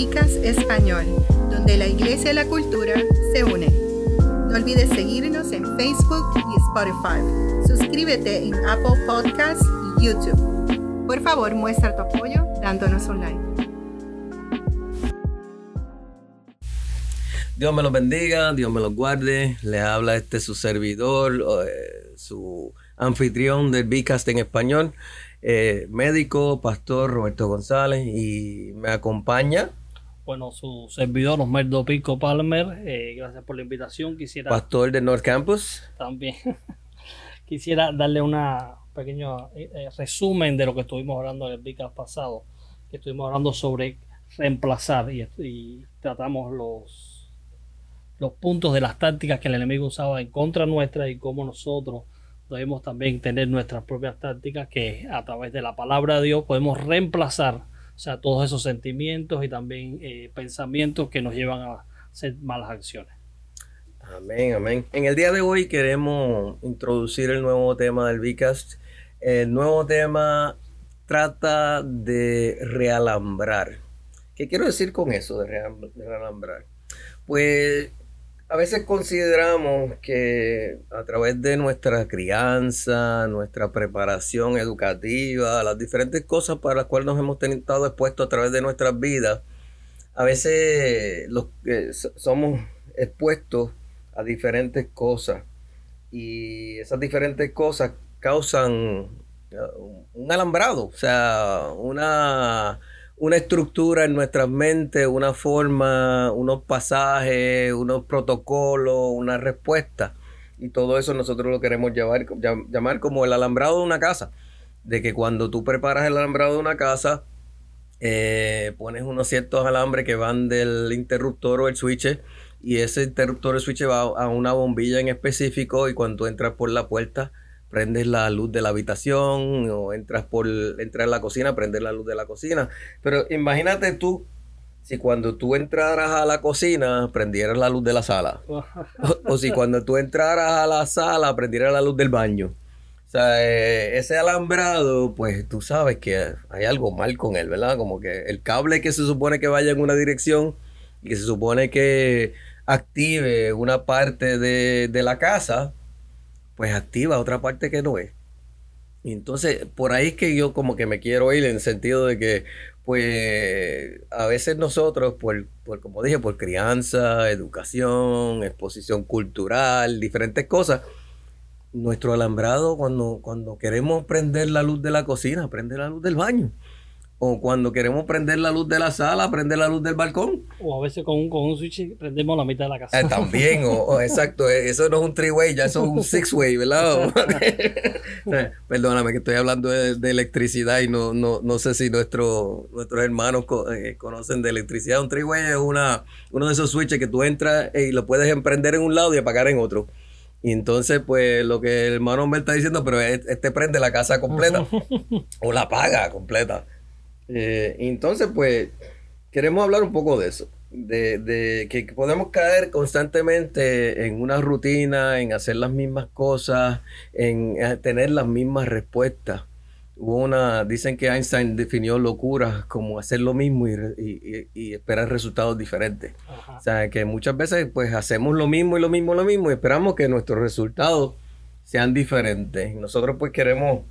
Vicas Español, donde la iglesia y la cultura se unen. No olvides seguirnos en Facebook y Spotify. Suscríbete en Apple Podcasts y YouTube. Por favor, muestra tu apoyo dándonos un like. Dios me los bendiga, Dios me los guarde. Le habla este su servidor, eh, su anfitrión del Bicast en español, eh, médico, pastor Roberto González, y me acompaña. Bueno, su servidor Osmerdo Pico Palmer, eh, gracias por la invitación. Quisiera. Pastor de North Campus. También. Quisiera darle un pequeño eh, resumen de lo que estuvimos hablando en el Bicast pasado. Que estuvimos hablando sobre reemplazar y, y tratamos los, los puntos de las tácticas que el enemigo usaba en contra nuestra y cómo nosotros debemos también tener nuestras propias tácticas que a través de la palabra de Dios podemos reemplazar o sea, todos esos sentimientos y también eh, pensamientos que nos llevan a hacer malas acciones. Amén, amén. En el día de hoy queremos introducir el nuevo tema del Vicast. El nuevo tema trata de realambrar. ¿Qué quiero decir con eso de realambrar? Pues a veces consideramos que a través de nuestra crianza, nuestra preparación educativa, las diferentes cosas para las cuales nos hemos estado expuestos a través de nuestras vidas, a veces los, somos expuestos a diferentes cosas. Y esas diferentes cosas causan uh, un alambrado, o sea, una una estructura en nuestras mentes, una forma, unos pasajes, unos protocolos, una respuesta. Y todo eso nosotros lo queremos llamar, llamar como el alambrado de una casa. De que cuando tú preparas el alambrado de una casa, eh, pones unos ciertos alambres que van del interruptor o el switch y ese interruptor o el switch va a una bombilla en específico y cuando entras por la puerta prendes la luz de la habitación o entras por entras a la cocina, prendes la luz de la cocina. Pero imagínate tú si cuando tú entraras a la cocina prendieras la luz de la sala. o, si cuando tú entraras a la sala prendieras la luz del baño. O sea, eh, ese alambrado, pues tú sabes que hay algo mal con él, ¿verdad? Como que el cable que se supone que vaya en una dirección y que se supone que active una parte de, de la casa, pues activa otra parte que no es. Entonces, por ahí es que yo como que me quiero ir en el sentido de que, pues, a veces nosotros, por, por como dije, por crianza, educación, exposición cultural, diferentes cosas, nuestro alambrado, cuando, cuando queremos prender la luz de la cocina, prende la luz del baño. O cuando queremos prender la luz de la sala, prender la luz del balcón. O a veces con un, con un switch prendemos la mitad de la casa. Eh, también, o, exacto, eh, eso no es un three-way, ya eso es un six-way, ¿verdad? Eh, perdóname que estoy hablando de, electricidad y no, no, no sé si nuestro, nuestros hermanos conocen de electricidad. Un three-way es una, uno de esos switches que tú entras y lo puedes emprender en un lado y apagar en otro. Y entonces, pues, lo que el hermano me está diciendo, pero este prende la casa completa o la apaga completa. Eh, entonces, pues, queremos hablar un poco de eso. De, que podemos caer constantemente en una rutina, en hacer las mismas cosas, en eh, tener las mismas respuestas. Hubo una, dicen que Einstein definió locura como hacer lo mismo y, esperar resultados diferentes. O sea, que muchas veces pues hacemos lo mismo y lo mismo y lo mismo y esperamos que nuestros resultados sean diferentes. Nosotros pues queremos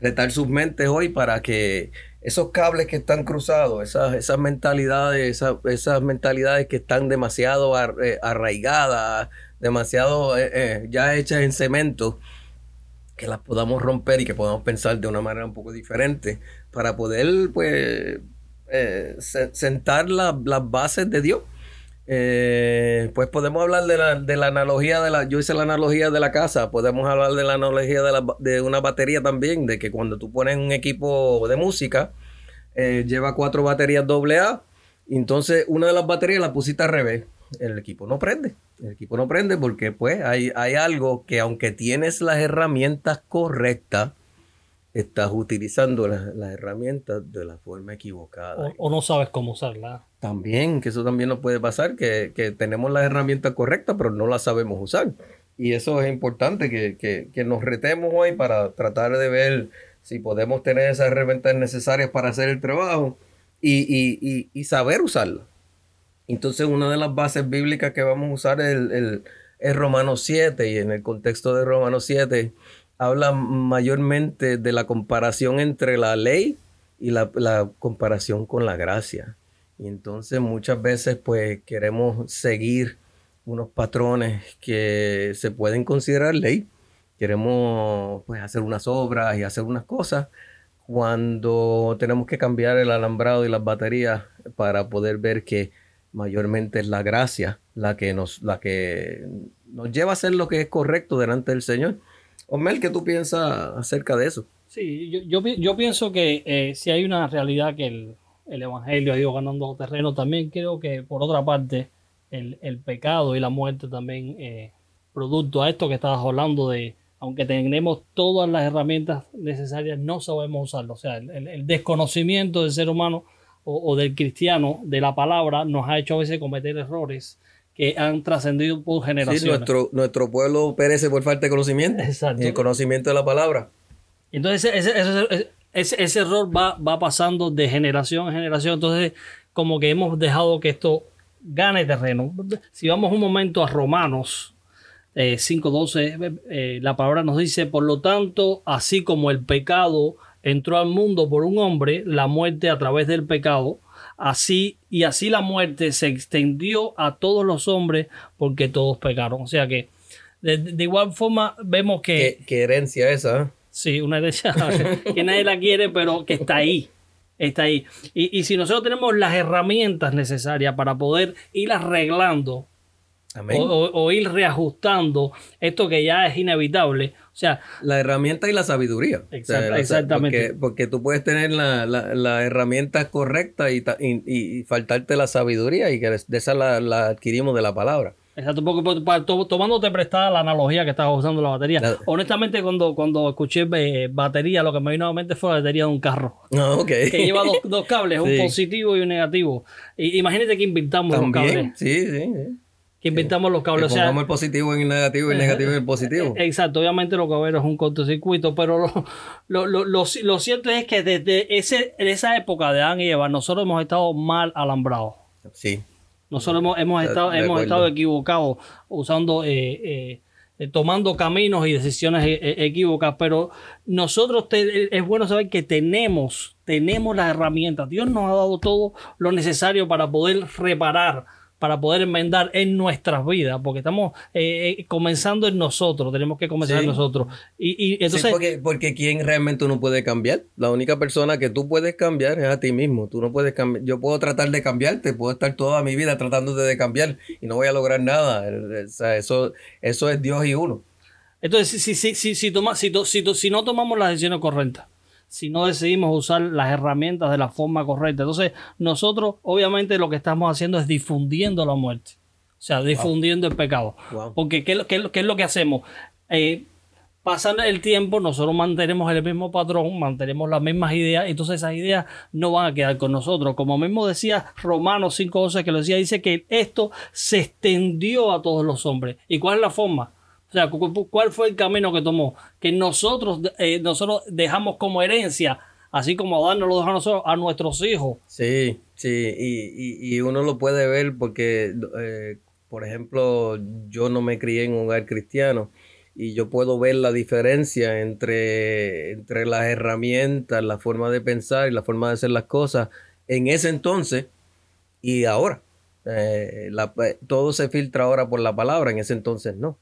retar sus mentes hoy para que esos cables que están cruzados, esas, esas mentalidades, esas, mentalidades que están demasiado eh, arraigadas, demasiado eh, eh, ya hechas en cemento, que las podamos romper y que podamos pensar de una manera un poco diferente para poder pues sentar las bases de Dios. Pues podemos hablar de la, de la, analogía de la, yo hice la analogía de la casa, podemos hablar de la analogía de, la, de una batería también, de que cuando tú pones un equipo de música, eh, lleva cuatro baterías AA. Entonces, una de las baterías la pusiste al revés. El equipo no prende. El equipo no prende porque, pues, hay, hay algo que, aunque tienes las herramientas correctas, estás utilizando las, herramientas de la forma equivocada. O, no sabes cómo usarla. También, que eso también nos puede pasar, que, tenemos las herramientas correctas, pero no las sabemos usar. Y eso es importante, que, que nos retemos hoy para tratar de ver si podemos tener esas herramientas necesarias para hacer el trabajo y, saber usarla. Entonces, una de las bases bíblicas que vamos a usar es, el, es Romanos 7, y en el contexto de Romanos 7 habla mayormente de la comparación entre la ley y la, comparación con la gracia. Y entonces muchas veces pues queremos seguir unos patrones que se pueden considerar ley. Queremos pues hacer unas obras y hacer unas cosas cuando tenemos que cambiar el alambrado y las baterías para poder ver que mayormente es la gracia la que nos, la que nos lleva a hacer lo que es correcto delante del Señor. Omel, ¿qué tú piensas acerca de eso? Sí, yo, yo, pienso que eh, si hay una realidad que el, Evangelio ha ido ganando terreno, también creo que por otra parte el, pecado y la muerte también, eh, producto a esto que estabas hablando de, aunque tenemos todas las herramientas necesarias, no sabemos usarlo. O sea, el, desconocimiento del ser humano o, del cristiano de la palabra nos ha hecho a veces cometer errores que han trascendido por generaciones. Sí, nuestro, nuestro pueblo perece por falta de conocimiento. Exacto. el conocimiento de la palabra. Entonces ese, ese, ese, error va, va pasando de generación en generación. Entonces como que hemos dejado que esto gane terreno. Si vamos un momento a Romanos eh, 5.12, eh, la palabra nos dice, por lo tanto, así como el pecado entró al mundo por un hombre, la muerte a través del pecado, así y así la muerte se extendió a todos los hombres porque todos pecaron. O sea que de, igual forma vemos que... ¿Qué, herencia esa? ¿eh? Sí, una herencia que nadie la quiere, pero que está ahí. Está ahí. Y, y si nosotros tenemos las herramientas necesarias para poder ir arreglando o, ir reajustando esto que ya es inevitable. O sea, la herramienta y la sabiduría. exactamente. Porque, tú puedes tener la, la, herramienta correcta y, y, faltarte la sabiduría y que de esa la, adquirimos de la palabra. Exacto, porque tomándote prestada la analogía que estabas usando la batería. Honestamente, cuando, cuando escuché eh, batería, lo que me vino a la mente fue la batería de un carro. Ah, que lleva dos, cables, un positivo y un negativo. Y, imagínate que inventamos los cables. Sí, sí, sí que inventamos los cables. Que pongamos el positivo en el negativo y el negativo en el positivo. Exacto, obviamente lo que va a ver es un cortocircuito, pero lo, lo, lo, lo cierto es que desde ese, esa época de Adán y Eva, nosotros hemos estado mal alambrados. Sí. Nosotros hemos, hemos estado, hemos estado equivocados usando, eh, eh, tomando caminos y decisiones eh, equivocadas, pero nosotros es bueno saber que tenemos, tenemos las herramientas. Dios nos ha dado todo lo necesario para poder reparar para poder enmendar en nuestras vidas, porque estamos eh, eh, comenzando en nosotros, tenemos que comenzar en nosotros. Y, y entonces, porque, porque ¿quién realmente uno puede cambiar? La única persona que tú puedes cambiar es a ti mismo. Tú no puedes cambiar. Yo puedo tratar de cambiarte, puedo estar toda mi vida tratando de cambiar y no voy a lograr nada. O sea, eso, eso es Dios y uno. Entonces, si, si, si, si, toma, si, si, si no tomamos las decisiones correctas, si no decidimos usar las herramientas de la forma correcta. Entonces, nosotros obviamente lo que estamos haciendo es difundiendo la muerte. O sea, difundiendo el pecado. Porque ¿qué, es lo que hacemos? Eh, pasando el tiempo, nosotros mantenemos el mismo patrón, mantenemos las mismas ideas, entonces esas ideas no van a quedar con nosotros. Como mismo decía Romanos 5.12 que lo decía, dice que esto se extendió a todos los hombres. ¿Y cuál es la forma? O sea, ¿cuál fue el camino que tomó? Que nosotros, eh, nosotros dejamos como herencia, así como Adán nos lo dejó a nosotros, a nuestros hijos. Sí, sí, y, y, uno lo puede ver porque, eh, por ejemplo, yo no me crié en un hogar cristiano y yo puedo ver la diferencia entre, entre las herramientas, la forma de pensar y la forma de hacer las cosas en ese entonces y ahora. Eh, todo se filtra ahora por la palabra, en ese entonces no.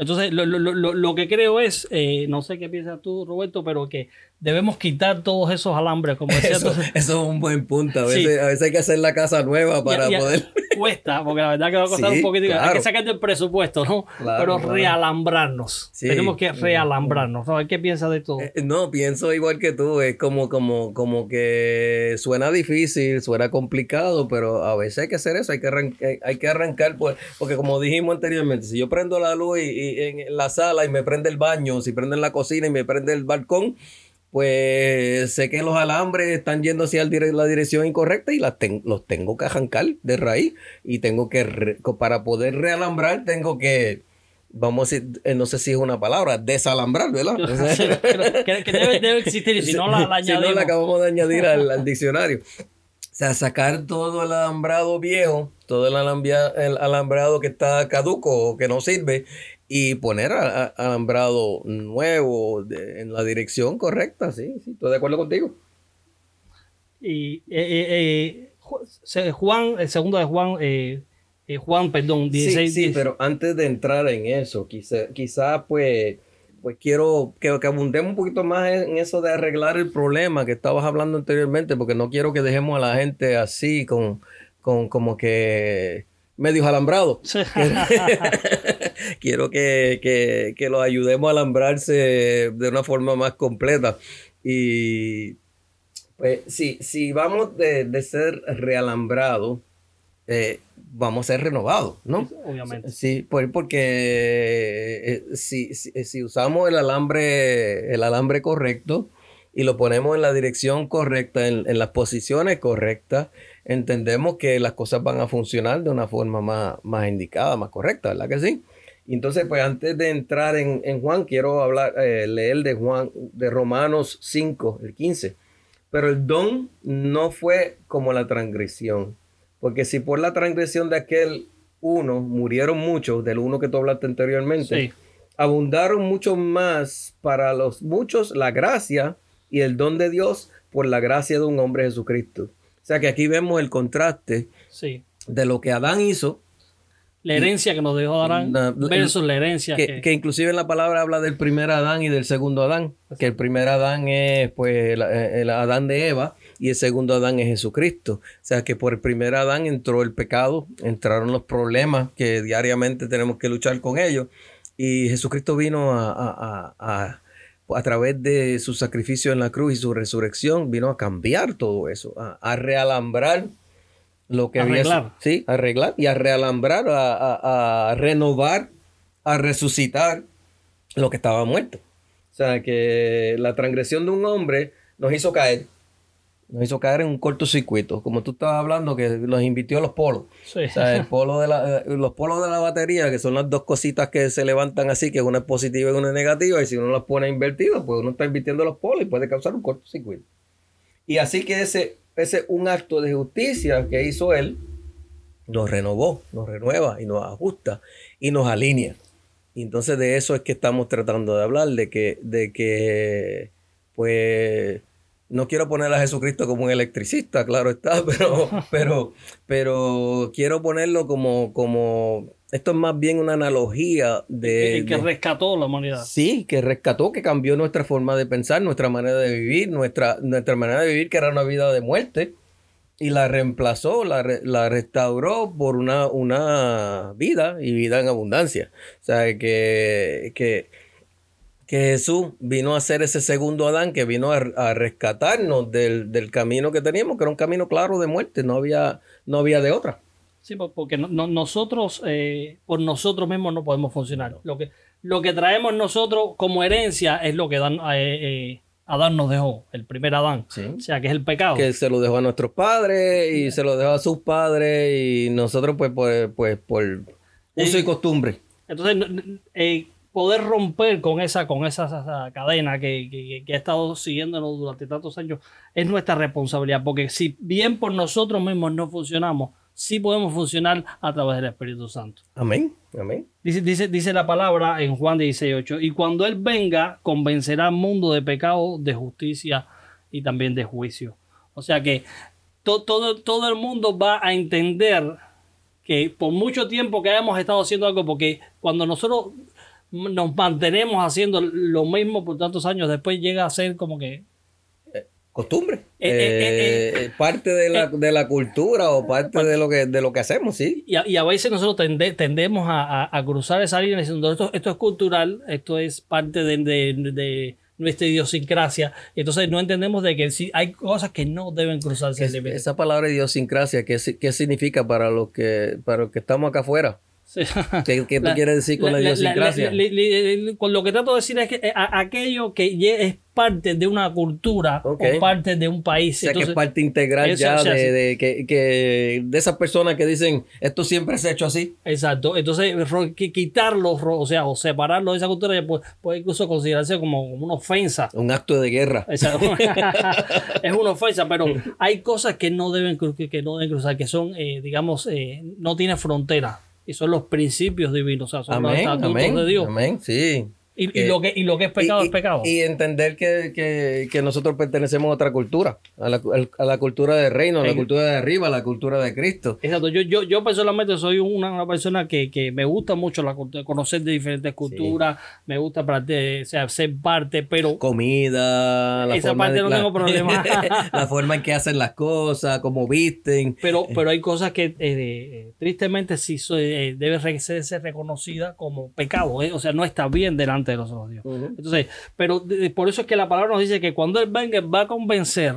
Entonces, lo, lo, lo, lo que creo es, eh, no sé qué piensas tú, Roberto, pero que debemos quitar todos esos alambres, como decía. Eso, eso es un buen punto. A veces, a veces hay que hacer la casa nueva para poder. Cuesta, porque la verdad que va a costar un poquito. Hay que sacar del presupuesto, ¿no? Pero realambrarnos. Tenemos que realambrarnos. ¿no? ¿Qué piensas de todo? Eh, no, pienso igual que tú. Es como, como, como que suena difícil, suena complicado, pero a veces hay que hacer eso. Hay que arrancar, hay que arrancar pues, porque como dijimos anteriormente, si yo prendo la luz y, en la sala y me prende el baño, si prende en la cocina y me prende el balcón, pues sé que los alambres están yendo hacia la dirección incorrecta y las los tengo que arrancar de raíz y tengo que, para poder realambrar, tengo que, vamos a decir, eh, no sé si es una palabra, desalambrar, ¿verdad? que, debe, existir y si no la, añadimos. Si no la acabamos de añadir al, diccionario. sea, sacar todo el alambrado viejo, todo el, el alambrado que está caduco o que no sirve y poner alambrado nuevo en la dirección correcta, sí, sí, estoy de acuerdo contigo. Y eh, eh, Juan, el segundo de Juan, Juan, perdón, 16. Sí, sí, pero antes de entrar en eso, quizá, quizá pues pues quiero que, que, abundemos un poquito más en eso de arreglar el problema que estabas hablando anteriormente, porque no quiero que dejemos a la gente así con, con como que medios alambrados. quiero que, que, que, los ayudemos a alambrarse de una forma más completa. Y pues si, si vamos de, de ser realambrados, eh, vamos a ser renovados, ¿no? Obviamente. Sí, porque eh, si, si, usamos el alambre, el alambre correcto y lo ponemos en la dirección correcta, en, las posiciones correctas, entendemos que las cosas van a funcionar de una forma más, más indicada, más correcta, ¿verdad que sí? Entonces, pues antes de entrar en, Juan, quiero hablar, eh, leer de Juan, de Romanos 5, el 15. Pero el don no fue como la transgresión porque si por la transgresión de aquel uno murieron muchos, del uno que tú hablaste anteriormente, abundaron mucho más para los muchos la gracia y el don de Dios por la gracia de un hombre Jesucristo. O sea que aquí vemos el contraste de lo que Adán hizo la herencia que nos dejó Adán versus la herencia que, que... inclusive en la palabra habla del primer Adán y del segundo Adán. Que el primer Adán es pues el, Adán de Eva y el segundo Adán es Jesucristo. O sea que por el primer Adán entró el pecado, entraron los problemas que diariamente tenemos que luchar con ellos. Y Jesucristo vino a, a, a, a través de su sacrificio en la cruz y su resurrección, vino a cambiar todo eso, a, realambrar lo que arreglar. había. Sí, arreglar y a realambrar, a, renovar, a resucitar lo que estaba muerto. O sea, que la transgresión de un hombre nos hizo caer. Nos hizo caer en un cortocircuito. Como tú estabas hablando, que nos invitió a los polos. O sea, el polo de la, eh, los polos de la batería, que son las dos cositas que se levantan así, que una es positiva y una es negativa. Y si uno las pone invertidas, pues uno está invirtiendo los polos y puede causar un cortocircuito. Y así que ese ese un acto de justicia que hizo él, nos renovó, nos renueva y nos ajusta y nos alinea. Y entonces de eso es que estamos tratando de hablar, de que, de que pues no quiero poner a Jesucristo como un electricista, claro está, pero, pero, pero quiero ponerlo como, como esto es más bien una analogía de... El que rescató la humanidad. Sí, que rescató, que cambió nuestra forma de pensar, nuestra manera de vivir, nuestra, nuestra manera de vivir que era una vida de muerte, y la reemplazó, la, la restauró por una, una vida y vida en abundancia. O sea, que, que, que Jesús vino a ser ese segundo Adán, que vino a, rescatarnos del, del, camino que teníamos, que era un camino claro de muerte, no había, no había de otra. Sí, porque nosotros, eh, por nosotros mismos no podemos funcionar. Lo que, lo que traemos nosotros como herencia es lo que Dan, eh, eh, Adán nos dejó, el primer Adán. O sea, que es el pecado. Que se lo dejó a nuestros padres y se lo dejó a sus padres y nosotros pues, pues, pues por uso y costumbre. Entonces, poder romper con esa, con esa, cadena que, que, ha estado siguiéndonos durante tantos años es nuestra responsabilidad. Porque si bien por nosotros mismos no funcionamos, sí podemos funcionar a través del Espíritu Santo. Amén. Amén. Dice, dice, dice la palabra en Juan 16.8, y cuando Él venga, convencerá al mundo de pecado, de justicia y también de juicio. O sea que todo, todo el mundo va a entender que por mucho tiempo que hayamos estado haciendo algo, porque cuando nosotros nos mantenemos haciendo lo mismo por tantos años, después llega a ser como que costumbre. Eh, eh, eh, parte de la, de la, cultura o parte de lo que, de lo que hacemos, sí. Y a, y a veces nosotros tendemos a, a, cruzar esa línea diciendo esto, esto es cultural, esto es parte de, de, nuestra idiosincrasia. Entonces no entendemos de que si hay cosas que no deben cruzarse. esa palabra idiosincrasia, ¿qué, ¿qué significa para los que, para los que estamos acá afuera? ¿Qué, qué tú quieres decir con la, idiosincrasia? con lo que trato de decir es que eh, aquello que es parte de una cultura o parte de un país. O sea, que es parte integral ya de, que, que, de esas personas que dicen esto siempre se ha hecho así. Exacto. Entonces, quitarlo, o sea, o separarlo de esa cultura puede, puede incluso considerarse como, una ofensa. Un acto de guerra. Exacto. es una ofensa, pero hay cosas que no deben, que, no deben cruzar, que son, eh, digamos, eh, no tiene frontera. Y son los principios divinos, o sea, son los estatutos de Dios. Amén, sí. Y, lo que, y lo que es pecado es pecado. Y entender que, que, que, nosotros pertenecemos a otra cultura, a la, a la cultura del reino, a la cultura de arriba, a la cultura de Cristo. Exacto, yo, yo, yo personalmente soy una, una persona que, que, me gusta mucho la, conocer de diferentes culturas, me gusta o sea, ser parte, pero... Comida, la esa forma parte no tengo problema. la forma en que hacen las cosas, cómo visten. Pero, pero hay cosas que eh, tristemente sí eh, debe ser reconocida como pecado, eh, o sea, no está bien delante de Dios. Entonces, pero por eso es que la palabra nos dice que cuando Él venga va a convencer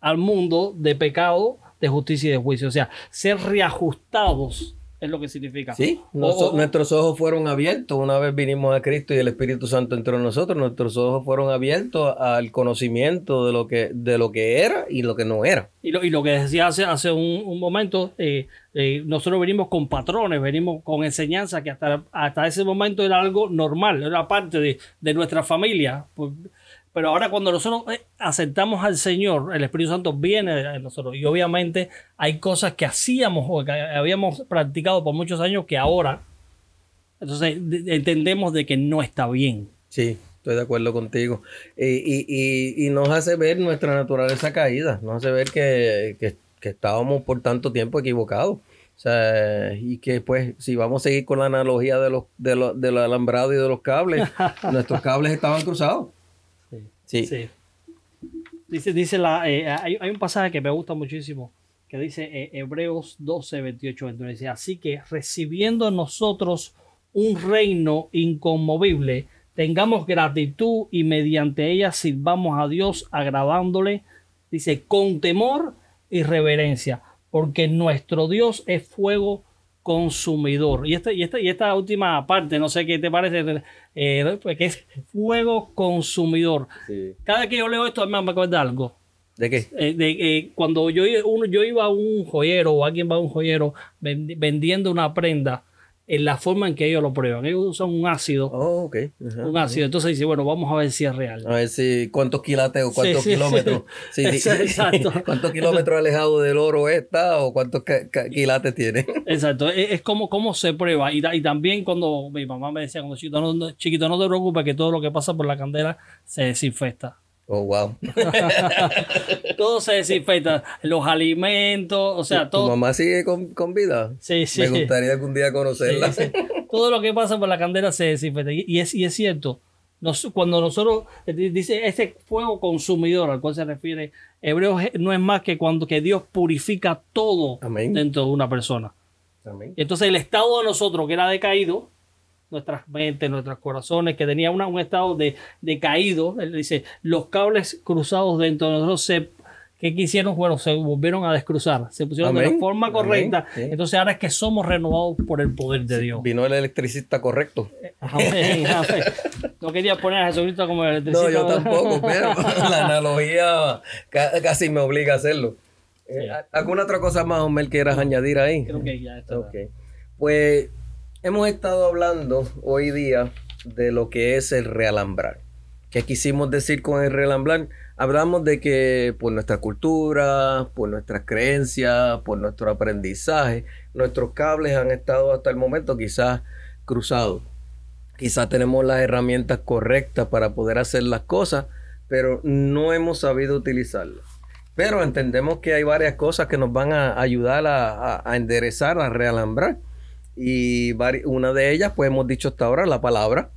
al mundo de pecado, de justicia y de juicio. O sea, ser reajustados es lo que significa. Sí, nuestros ojos fueron abiertos una vez vinimos a Cristo y el Espíritu Santo entró en nosotros. Nuestros ojos fueron abiertos al conocimiento de lo que, de lo que era y lo que no era. Y lo, y lo que decía hace, hace un, momento, eh, eh, nosotros venimos con patrones, venimos con enseñanza que hasta, hasta ese momento era algo normal, era parte de, de nuestra familia. Pues, pero ahora cuando nosotros eh, aceptamos al Señor, el Espíritu Santo viene de nosotros. Y obviamente hay cosas que hacíamos o que habíamos practicado por muchos años que ahora, entonces entendemos de que no está bien. Sí, estoy de acuerdo contigo. Y, nos hace ver nuestra naturaleza caída, nos hace ver que, estábamos por tanto tiempo equivocados. O sea, y que pues si vamos a seguir con la analogía de los, de los, del alambrado y de los cables, nuestros cables estaban cruzados. Sí. Dice, dice la, eh, hay, un pasaje que me gusta muchísimo que dice eh, Hebreos 12, 28, 29. Dice, así que recibiendo nosotros un reino inconmovible, tengamos gratitud y mediante ella sirvamos a Dios agradándole, dice, con temor y reverencia, porque nuestro Dios es fuego consumidor. Y esta, y esta, y esta última parte, no sé qué te parece, eh, pues, que es fuego consumidor. Cada vez que yo leo esto, me acuerda algo. ¿De qué? Eh, de, eh, cuando yo, uno, yo iba a un joyero o alguien va a un joyero vendiendo una prenda en la forma en que ellos lo prueban. Ellos usan un ácido. Oh, ok. un ácido. Entonces dice, bueno, vamos a ver si es real. A ver si cuántos quilates o cuántos kilómetros. exacto. ¿Cuántos kilómetros alejado del oro está o cuántos quilates tiene? Exacto. Es, como cómo se prueba. Y, y, también cuando mi mamá me decía, como chiquito no, chiquito, no te preocupes que todo lo que pasa por la candela se desinfecta. Oh, wow. todo se desinfecta. Los alimentos, o sea, todo. ¿Tu mamá sigue con, vida? Sí, sí. Me gustaría algún día conocerla. Todo lo que pasa por la candela se desinfecta. Y es, y es cierto. cuando nosotros, dice, ese fuego consumidor al cual se refiere Hebreos, no es más que cuando que Dios purifica todo dentro de una persona. Amén. Entonces el estado de nosotros que era decaído, nuestras mentes, nuestros corazones, que tenía un estado de, de, caído. Él dice, los cables cruzados dentro de nosotros se... ¿Qué quisieron? Bueno, se volvieron a descruzar, se pusieron de la forma correcta. Entonces ahora es que somos renovados por el poder de Dios. Vino el electricista correcto. No quería poner a Jesucristo como el electricista. No, yo tampoco, pero la analogía casi me obliga a hacerlo. Eh, ¿Alguna otra cosa más, Homer, quieras añadir ahí? Creo que ya está. Okay. Pues hemos estado hablando hoy día de lo que es el realambrar. ¿Qué quisimos decir con el realambrar? Hablamos de que por nuestra cultura, por nuestras creencias, por nuestro aprendizaje, nuestros cables han estado hasta el momento quizás cruzados. Quizás tenemos las herramientas correctas para poder hacer las cosas, pero no hemos sabido utilizarlas. Pero entendemos que hay varias cosas que nos van a ayudar a, a enderezar, a realambrar. Y una de ellas, pues hemos dicho hasta ahora, la palabra.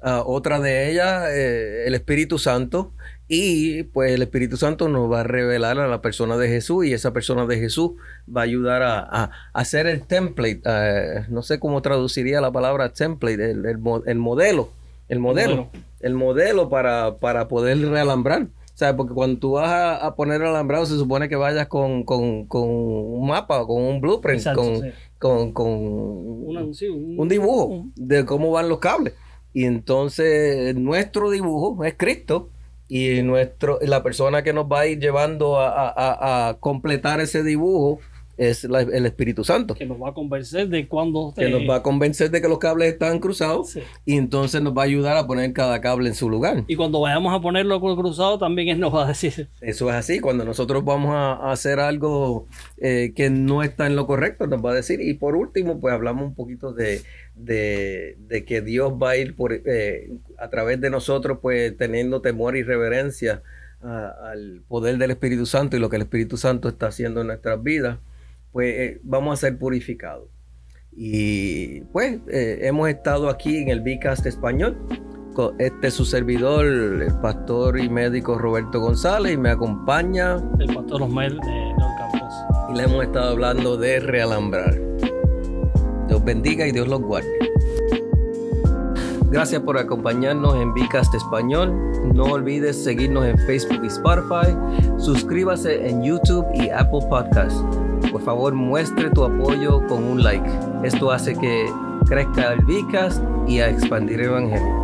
Ah, otra de ellas, eh, el Espíritu Santo. Y pues el Espíritu Santo nos va a revelar a la persona de Jesús y esa persona de Jesús va a ayudar a, hacer el template. Eh, no sé cómo traduciría la palabra template, el, modelo. El modelo. El modelo para, para poder realambrar. O sea, porque cuando tú vas a, poner el alambrado se supone que vayas con, un mapa, con un blueprint, con, con, con un, dibujo de cómo van los cables. Y entonces nuestro dibujo es Cristo y nuestro, la persona que nos va a ir llevando a completar ese dibujo es el Espíritu Santo. Que nos va a convencer de cuando... Que nos va a convencer de que los cables están cruzados y entonces nos va a ayudar a poner cada cable en su lugar. Y cuando vayamos a ponerlo cruzado también él nos va a decir. Eso es así, cuando nosotros vamos a, hacer algo eh, que no está en lo correcto, nos va a decir. Y por último, pues hablamos un poquito de, que Dios va a ir por, eh, a través de nosotros, pues teniendo temor y reverencia al poder del Espíritu Santo y lo que el Espíritu Santo está haciendo en nuestras vidas pues eh, vamos a ser purificados. Y pues eh, hemos estado aquí en el Bicast español. Este es su servidor, el pastor y médico Roberto González, y me acompaña el pastor Osmel de Campos. Y le hemos estado hablando de realambrar. Dios bendiga y Dios los guarde. Gracias por acompañarnos en Vicast Español. No olvides seguirnos en Facebook y Spotify. Suscríbase en YouTube y Apple Podcasts por favor muestre tu apoyo con un like. Esto hace que crezca el Vicas y a expandir el Evangelio.